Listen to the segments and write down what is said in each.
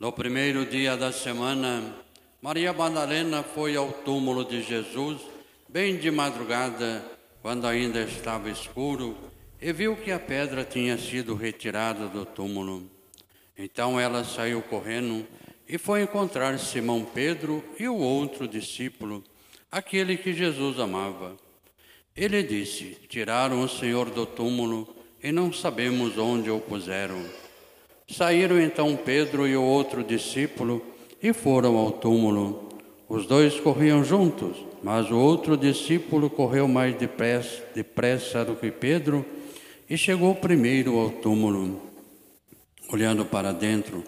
No primeiro dia da semana, Maria Madalena foi ao túmulo de Jesus, bem de madrugada, quando ainda estava escuro, e viu que a pedra tinha sido retirada do túmulo. Então ela saiu correndo e foi encontrar Simão Pedro e o outro discípulo, aquele que Jesus amava. Ele disse: Tiraram o Senhor do túmulo e não sabemos onde o puseram. Saíram então Pedro e o outro discípulo e foram ao túmulo. Os dois corriam juntos, mas o outro discípulo correu mais depressa, depressa do que Pedro e chegou primeiro ao túmulo. Olhando para dentro,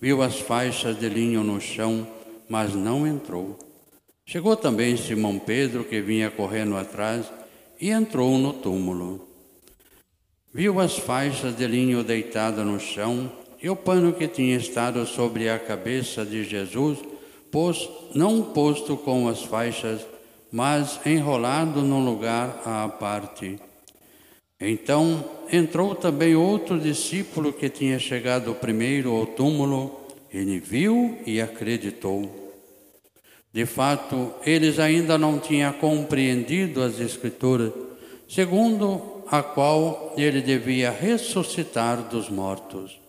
viu as faixas de linho no chão, mas não entrou. Chegou também Simão Pedro, que vinha correndo atrás, e entrou no túmulo. Viu as faixas de linho deitadas no chão e o pano que tinha estado sobre a cabeça de Jesus, pôs, não posto com as faixas, mas enrolado num lugar à parte. Então entrou também outro discípulo que tinha chegado primeiro ao túmulo. Ele viu e acreditou. De fato, eles ainda não tinham compreendido as Escrituras, segundo a qual ele devia ressuscitar dos mortos.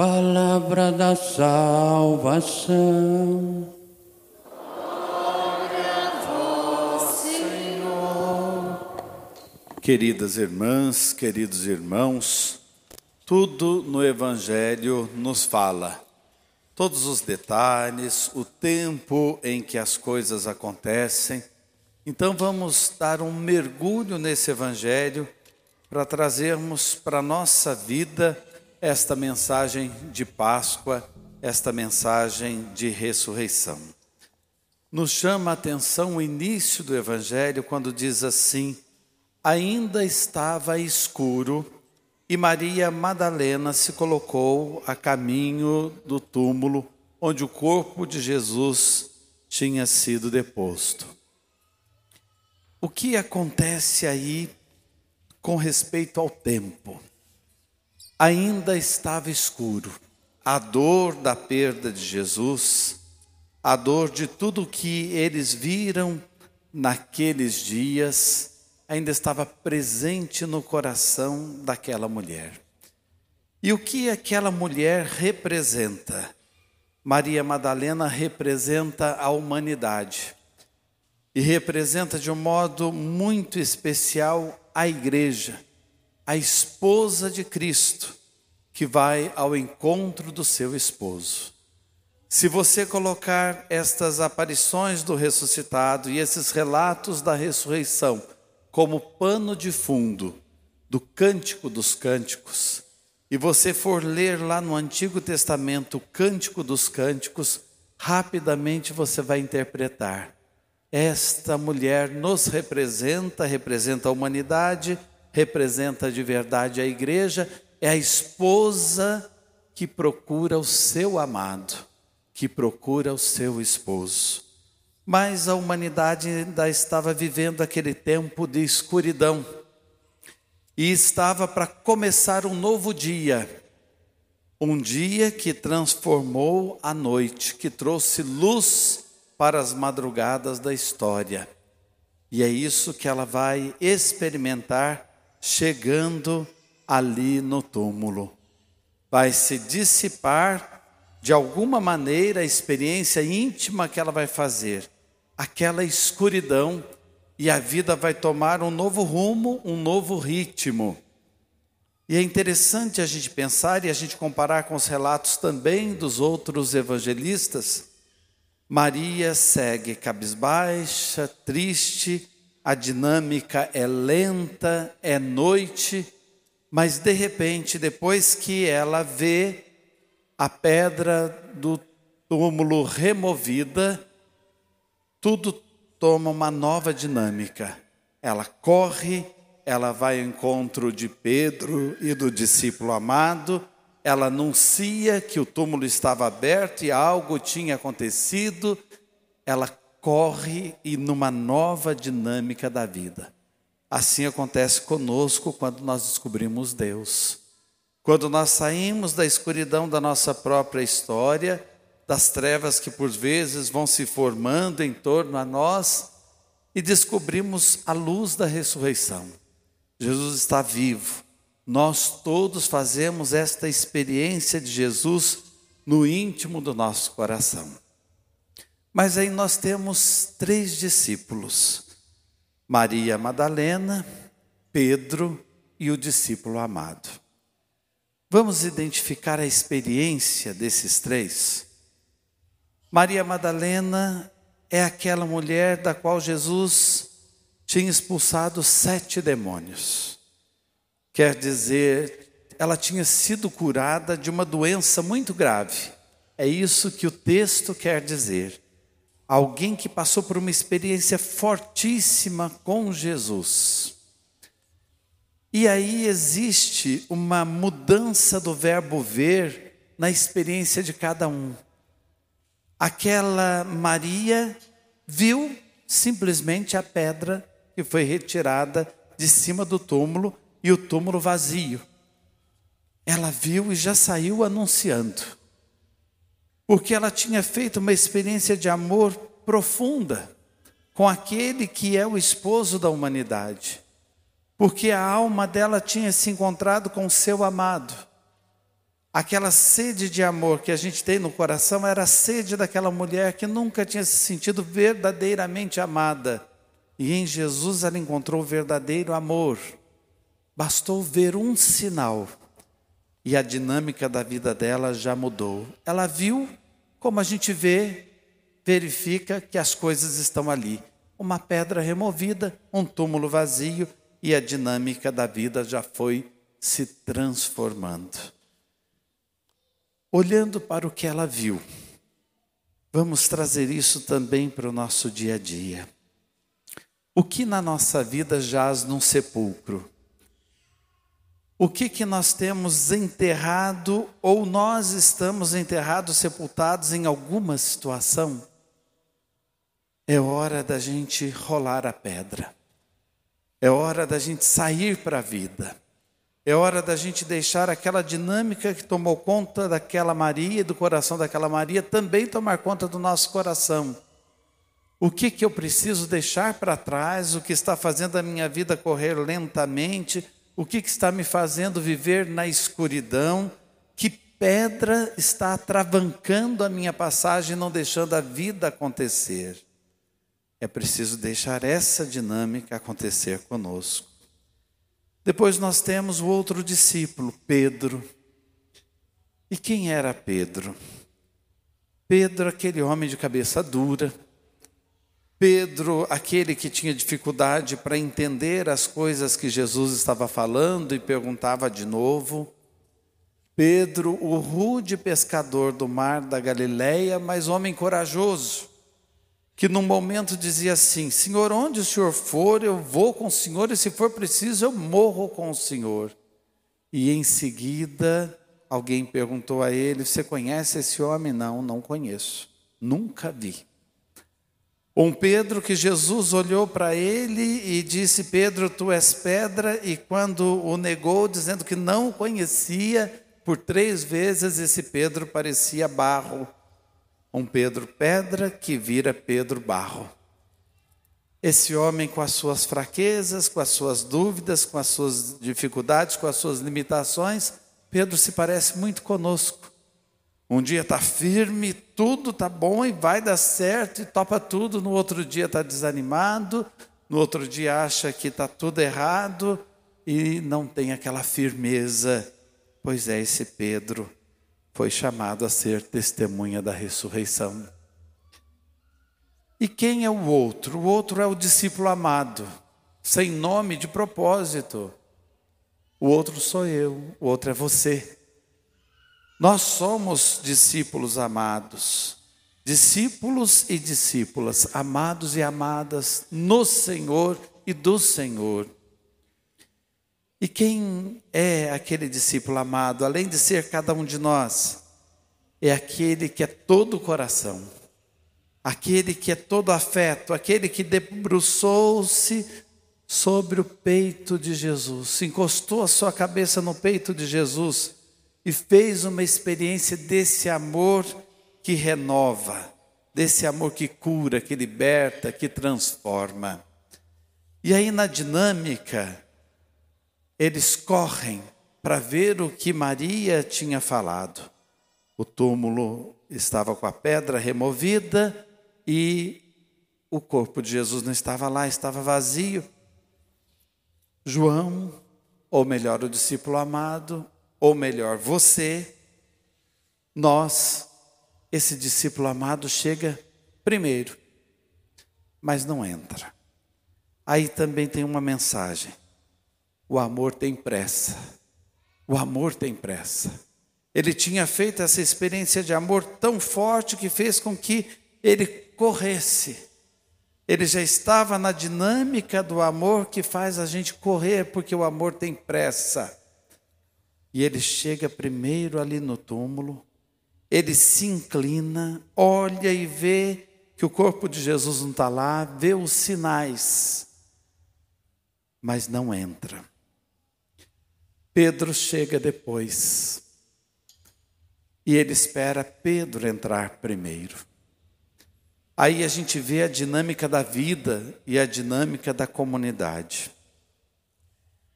Palavra da salvação. Queridas irmãs, queridos irmãos, tudo no Evangelho nos fala. Todos os detalhes, o tempo em que as coisas acontecem. Então vamos dar um mergulho nesse Evangelho para trazermos para a nossa vida esta mensagem de Páscoa, esta mensagem de ressurreição. Nos chama a atenção o início do Evangelho quando diz assim: ainda estava escuro e Maria Madalena se colocou a caminho do túmulo onde o corpo de Jesus tinha sido deposto. O que acontece aí com respeito ao tempo? Ainda estava escuro. A dor da perda de Jesus, a dor de tudo que eles viram naqueles dias, ainda estava presente no coração daquela mulher. E o que aquela mulher representa? Maria Madalena representa a humanidade e representa de um modo muito especial a igreja, a esposa de Cristo, que vai ao encontro do seu esposo. Se você colocar estas aparições do ressuscitado e esses relatos da ressurreição como pano de fundo do Cântico dos Cânticos, e você for ler lá no Antigo Testamento o Cântico dos Cânticos, rapidamente você vai interpretar. Esta mulher nos representa, representa a humanidade, representa de verdade a igreja, é a esposa que procura o seu amado, que procura o seu esposo. Mas a humanidade ainda estava vivendo aquele tempo de escuridão e estava para começar um novo dia, um dia que transformou a noite, que trouxe luz para as madrugadas da história. E é isso que ela vai experimentar chegando ali no túmulo. Vai se dissipar de alguma maneira a experiência íntima que ela vai fazer, aquela escuridão, e a vida vai tomar um novo rumo, um novo ritmo. E é interessante a gente pensar e a gente comparar com os relatos também dos outros evangelistas, Maria segue cabisbaixa, triste, a dinâmica é lenta, é noite, mas de repente, depois que ela vê a pedra do túmulo removida, tudo toma uma nova dinâmica. Ela corre, ela vai ao encontro de Pedro e do discípulo amado, ela anuncia que o túmulo estava aberto e algo tinha acontecido, ela corre e numa nova dinâmica da vida. Assim acontece conosco quando nós descobrimos Deus. Quando nós saímos da escuridão da nossa própria história, das trevas que por vezes vão se formando em torno a nós e descobrimos a luz da ressurreição. Jesus está vivo. Nós todos fazemos esta experiência de Jesus no íntimo do nosso coração. Mas aí nós temos três discípulos: Maria Madalena, Pedro e o discípulo amado. Vamos identificar a experiência desses três? Maria Madalena é aquela mulher da qual Jesus tinha expulsado sete demônios. Quer dizer, ela tinha sido curada de uma doença muito grave. É isso que o texto quer dizer alguém que passou por uma experiência fortíssima com Jesus. E aí existe uma mudança do verbo ver na experiência de cada um. Aquela Maria viu simplesmente a pedra que foi retirada de cima do túmulo e o túmulo vazio. Ela viu e já saiu anunciando porque ela tinha feito uma experiência de amor profunda com aquele que é o esposo da humanidade, porque a alma dela tinha se encontrado com o seu amado. Aquela sede de amor que a gente tem no coração era a sede daquela mulher que nunca tinha se sentido verdadeiramente amada. E em Jesus ela encontrou o verdadeiro amor. Bastou ver um sinal e a dinâmica da vida dela já mudou. Ela viu como a gente vê, verifica que as coisas estão ali. Uma pedra removida, um túmulo vazio e a dinâmica da vida já foi se transformando. Olhando para o que ela viu, vamos trazer isso também para o nosso dia a dia. O que na nossa vida jaz num sepulcro? O que que nós temos enterrado ou nós estamos enterrados, sepultados em alguma situação, é hora da gente rolar a pedra. É hora da gente sair para a vida. É hora da gente deixar aquela dinâmica que tomou conta daquela Maria, do coração daquela Maria, também tomar conta do nosso coração. O que que eu preciso deixar para trás? O que está fazendo a minha vida correr lentamente? O que, que está me fazendo viver na escuridão? Que pedra está atravancando a minha passagem, não deixando a vida acontecer? É preciso deixar essa dinâmica acontecer conosco. Depois nós temos o outro discípulo, Pedro. E quem era Pedro? Pedro, aquele homem de cabeça dura, Pedro, aquele que tinha dificuldade para entender as coisas que Jesus estava falando e perguntava de novo. Pedro, o rude pescador do mar da Galileia, mas homem corajoso, que num momento dizia assim: Senhor, onde o Senhor for, eu vou com o Senhor, e se for preciso, eu morro com o Senhor. E em seguida, alguém perguntou a ele: Você conhece esse homem? Não, não conheço, nunca vi. Um Pedro que Jesus olhou para ele e disse: Pedro, tu és pedra, e quando o negou, dizendo que não o conhecia, por três vezes esse Pedro parecia barro. Um Pedro pedra que vira Pedro barro. Esse homem, com as suas fraquezas, com as suas dúvidas, com as suas dificuldades, com as suas limitações, Pedro se parece muito conosco. Um dia está firme, tudo está bom e vai dar certo e topa tudo. No outro dia está desanimado, no outro dia acha que está tudo errado e não tem aquela firmeza. Pois é, esse Pedro foi chamado a ser testemunha da ressurreição. E quem é o outro? O outro é o discípulo amado, sem nome de propósito. O outro sou eu, o outro é você. Nós somos discípulos amados, discípulos e discípulas, amados e amadas no Senhor e do Senhor. E quem é aquele discípulo amado, além de ser cada um de nós? É aquele que é todo o coração, aquele que é todo afeto, aquele que debruçou-se sobre o peito de Jesus, encostou a sua cabeça no peito de Jesus e fez uma experiência desse amor que renova, desse amor que cura, que liberta, que transforma. E aí na dinâmica, eles correm para ver o que Maria tinha falado. O túmulo estava com a pedra removida e o corpo de Jesus não estava lá, estava vazio. João, ou melhor, o discípulo amado, ou melhor, você, nós, esse discípulo amado chega primeiro, mas não entra. Aí também tem uma mensagem: o amor tem pressa. O amor tem pressa. Ele tinha feito essa experiência de amor tão forte que fez com que ele corresse ele já estava na dinâmica do amor que faz a gente correr, porque o amor tem pressa. E ele chega primeiro ali no túmulo, ele se inclina, olha e vê que o corpo de Jesus não está lá, vê os sinais, mas não entra. Pedro chega depois, e ele espera Pedro entrar primeiro. Aí a gente vê a dinâmica da vida e a dinâmica da comunidade.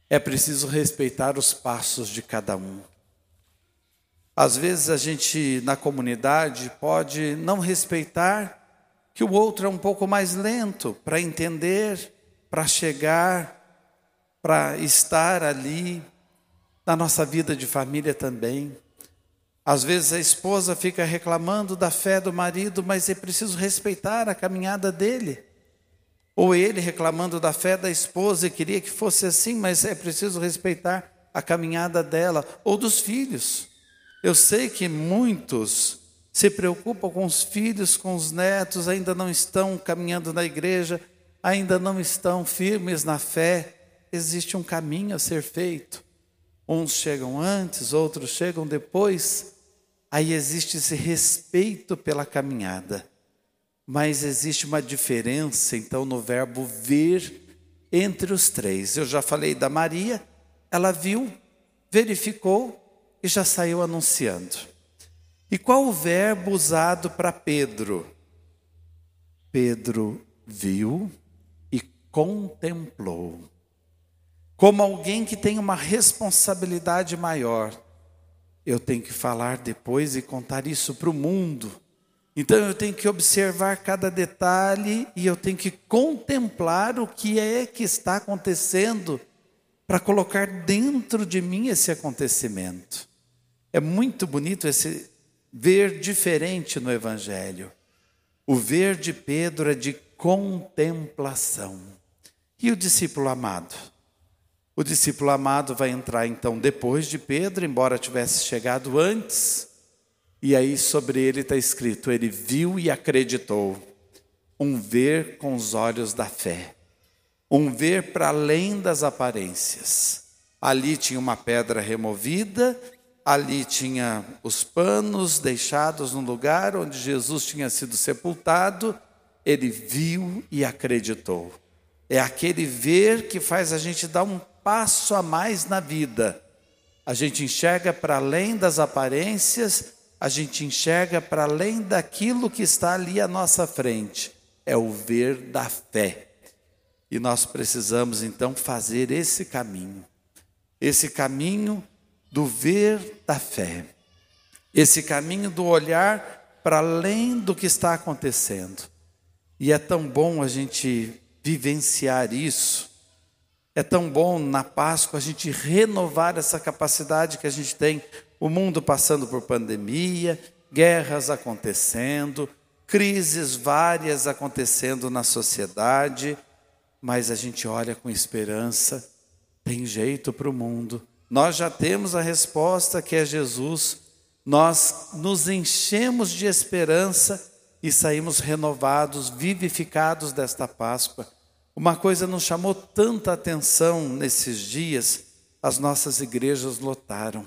É preciso respeitar os passos de cada um. Às vezes a gente na comunidade pode não respeitar que o outro é um pouco mais lento para entender, para chegar, para estar ali na nossa vida de família também. Às vezes a esposa fica reclamando da fé do marido, mas é preciso respeitar a caminhada dele. Ou ele reclamando da fé da esposa e queria que fosse assim, mas é preciso respeitar a caminhada dela, ou dos filhos. Eu sei que muitos se preocupam com os filhos, com os netos, ainda não estão caminhando na igreja, ainda não estão firmes na fé. Existe um caminho a ser feito. Uns chegam antes, outros chegam depois aí existe esse respeito pela caminhada. Mas existe uma diferença, então, no verbo ver entre os três. Eu já falei da Maria, ela viu, verificou e já saiu anunciando. E qual o verbo usado para Pedro? Pedro viu e contemplou. Como alguém que tem uma responsabilidade maior eu tenho que falar depois e contar isso para o mundo. Então eu tenho que observar cada detalhe e eu tenho que contemplar o que é que está acontecendo para colocar dentro de mim esse acontecimento. É muito bonito esse ver diferente no Evangelho. O ver de Pedro é de contemplação. E o discípulo amado? O discípulo amado vai entrar então depois de Pedro, embora tivesse chegado antes, e aí sobre ele está escrito: ele viu e acreditou. Um ver com os olhos da fé, um ver para além das aparências. Ali tinha uma pedra removida, ali tinha os panos deixados no lugar onde Jesus tinha sido sepultado. Ele viu e acreditou. É aquele ver que faz a gente dar um passo a mais na vida. A gente enxerga para além das aparências, a gente enxerga para além daquilo que está ali à nossa frente. É o ver da fé. E nós precisamos então fazer esse caminho. Esse caminho do ver da fé. Esse caminho do olhar para além do que está acontecendo. E é tão bom a gente vivenciar isso é tão bom na Páscoa a gente renovar essa capacidade que a gente tem, o mundo passando por pandemia, guerras acontecendo, crises várias acontecendo na sociedade, mas a gente olha com esperança, tem jeito para o mundo. Nós já temos a resposta que é Jesus. Nós nos enchemos de esperança e saímos renovados, vivificados desta Páscoa. Uma coisa nos chamou tanta atenção nesses dias, as nossas igrejas lotaram.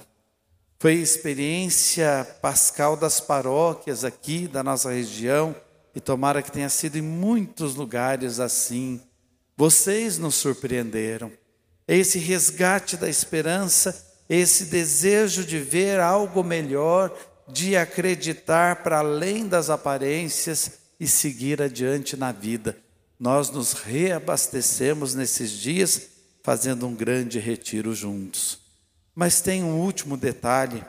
Foi a experiência pascal das paróquias aqui da nossa região, e tomara que tenha sido em muitos lugares assim. Vocês nos surpreenderam. Esse resgate da esperança, esse desejo de ver algo melhor, de acreditar para além das aparências e seguir adiante na vida. Nós nos reabastecemos nesses dias fazendo um grande retiro juntos. Mas tem um último detalhe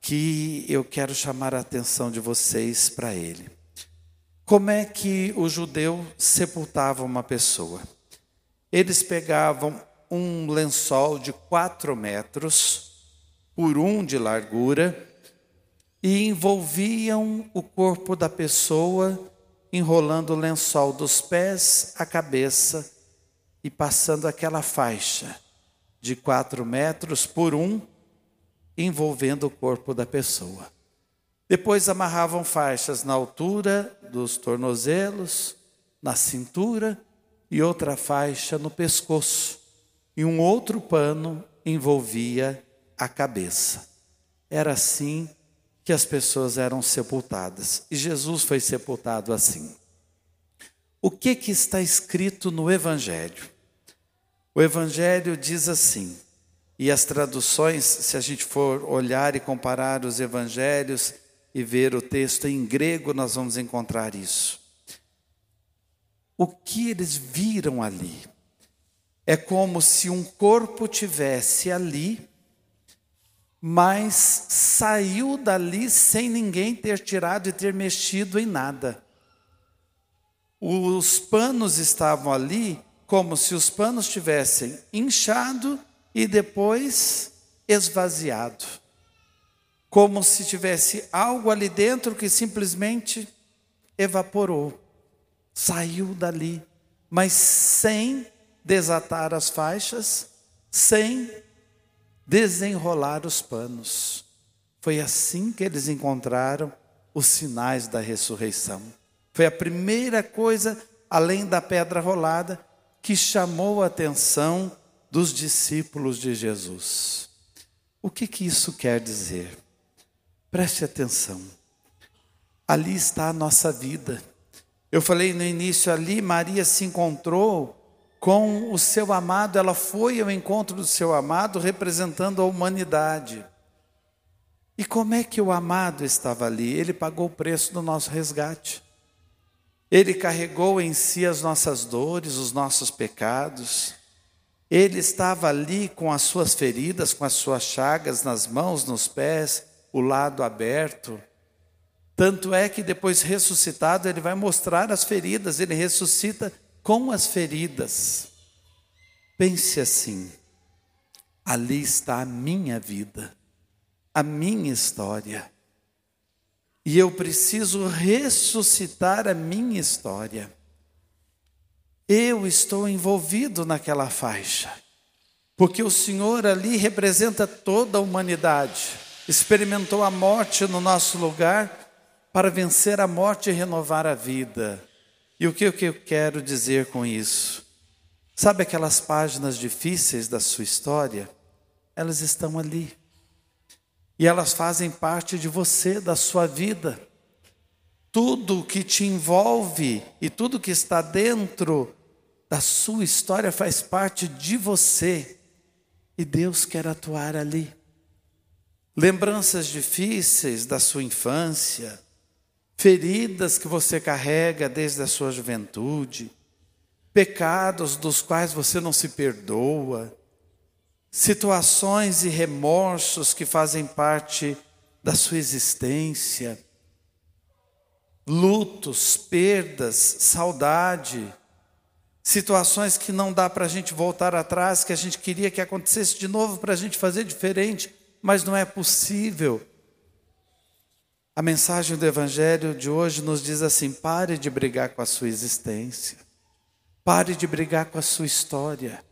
que eu quero chamar a atenção de vocês para ele. Como é que o judeu sepultava uma pessoa? Eles pegavam um lençol de quatro metros por um de largura e envolviam o corpo da pessoa, enrolando o lençol dos pés à cabeça e passando aquela faixa de quatro metros por um, envolvendo o corpo da pessoa. Depois amarravam faixas na altura dos tornozelos, na cintura e outra faixa no pescoço. E um outro pano envolvia a cabeça. Era assim que as pessoas eram sepultadas. E Jesus foi sepultado assim. O que, que está escrito no Evangelho? O Evangelho diz assim, e as traduções, se a gente for olhar e comparar os Evangelhos e ver o texto em grego, nós vamos encontrar isso. O que eles viram ali é como se um corpo tivesse ali, mas saiu dali sem ninguém ter tirado e ter mexido em nada. Os panos estavam ali como se os panos tivessem inchado e depois esvaziado. Como se tivesse algo ali dentro que simplesmente evaporou, saiu dali, mas sem desatar as faixas, sem desenrolar os panos. Foi assim que eles encontraram os sinais da ressurreição. Foi a primeira coisa, além da pedra rolada, que chamou a atenção dos discípulos de Jesus. O que, que isso quer dizer? Preste atenção. Ali está a nossa vida. Eu falei no início ali, Maria se encontrou com o seu amado, ela foi ao encontro do seu amado representando a humanidade. E como é que o amado estava ali? Ele pagou o preço do nosso resgate. Ele carregou em si as nossas dores, os nossos pecados. Ele estava ali com as suas feridas, com as suas chagas nas mãos, nos pés, o lado aberto. Tanto é que depois ressuscitado, ele vai mostrar as feridas, ele ressuscita com as feridas. Pense assim: ali está a minha vida, a minha história. E eu preciso ressuscitar a minha história. Eu estou envolvido naquela faixa, porque o Senhor ali representa toda a humanidade, experimentou a morte no nosso lugar para vencer a morte e renovar a vida. E o que eu quero dizer com isso? Sabe aquelas páginas difíceis da sua história? Elas estão ali. E elas fazem parte de você, da sua vida. Tudo que te envolve e tudo que está dentro da sua história faz parte de você. E Deus quer atuar ali. Lembranças difíceis da sua infância, feridas que você carrega desde a sua juventude, pecados dos quais você não se perdoa, situações e remorsos que fazem parte da sua existência, lutos, perdas, saudade, situações que não dá para a gente voltar atrás, que a gente queria que acontecesse de novo para a gente fazer diferente, mas não é possível. A mensagem do Evangelho de hoje nos diz assim: pare de brigar com a sua existência, pare de brigar com a sua história.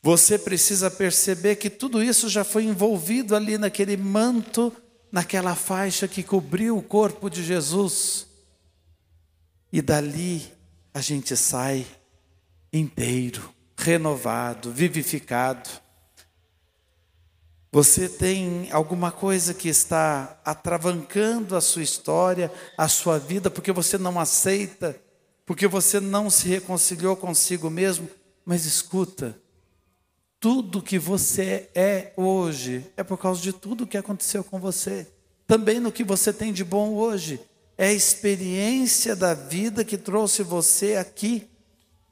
Você precisa perceber que tudo isso já foi envolvido ali naquele manto, naquela faixa que cobriu o corpo de Jesus. E dali a gente sai inteiro, renovado, vivificado. Você tem alguma coisa que está atravancando a sua história, a sua vida, porque você não aceita, porque você não se reconciliou consigo mesmo, mas escuta, tudo que você é hoje é por causa de tudo que aconteceu com você. Também no que você tem de bom hoje. É a experiência da vida que trouxe você aqui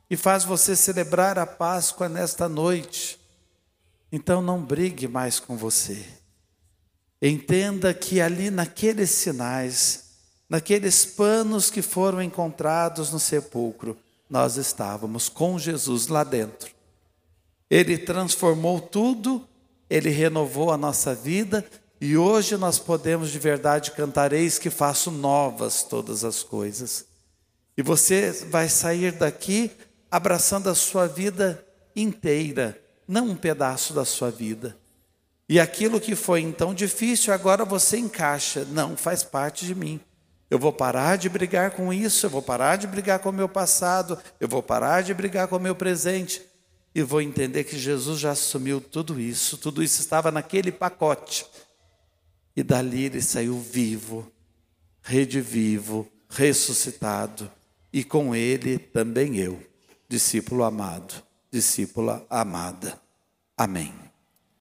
e faz você celebrar a Páscoa nesta noite. Então não brigue mais com você. Entenda que ali naqueles sinais, naqueles panos que foram encontrados no sepulcro, nós estávamos com Jesus lá dentro. Ele transformou tudo, ele renovou a nossa vida e hoje nós podemos de verdade cantar: Eis que faço novas todas as coisas. E você vai sair daqui abraçando a sua vida inteira, não um pedaço da sua vida. E aquilo que foi então difícil, agora você encaixa. Não, faz parte de mim. Eu vou parar de brigar com isso, eu vou parar de brigar com o meu passado, eu vou parar de brigar com o meu presente e vou entender que Jesus já assumiu tudo isso, tudo isso estava naquele pacote. E dali ele saiu vivo, redivivo, ressuscitado, e com ele também eu, discípulo amado, discípula amada. Amém.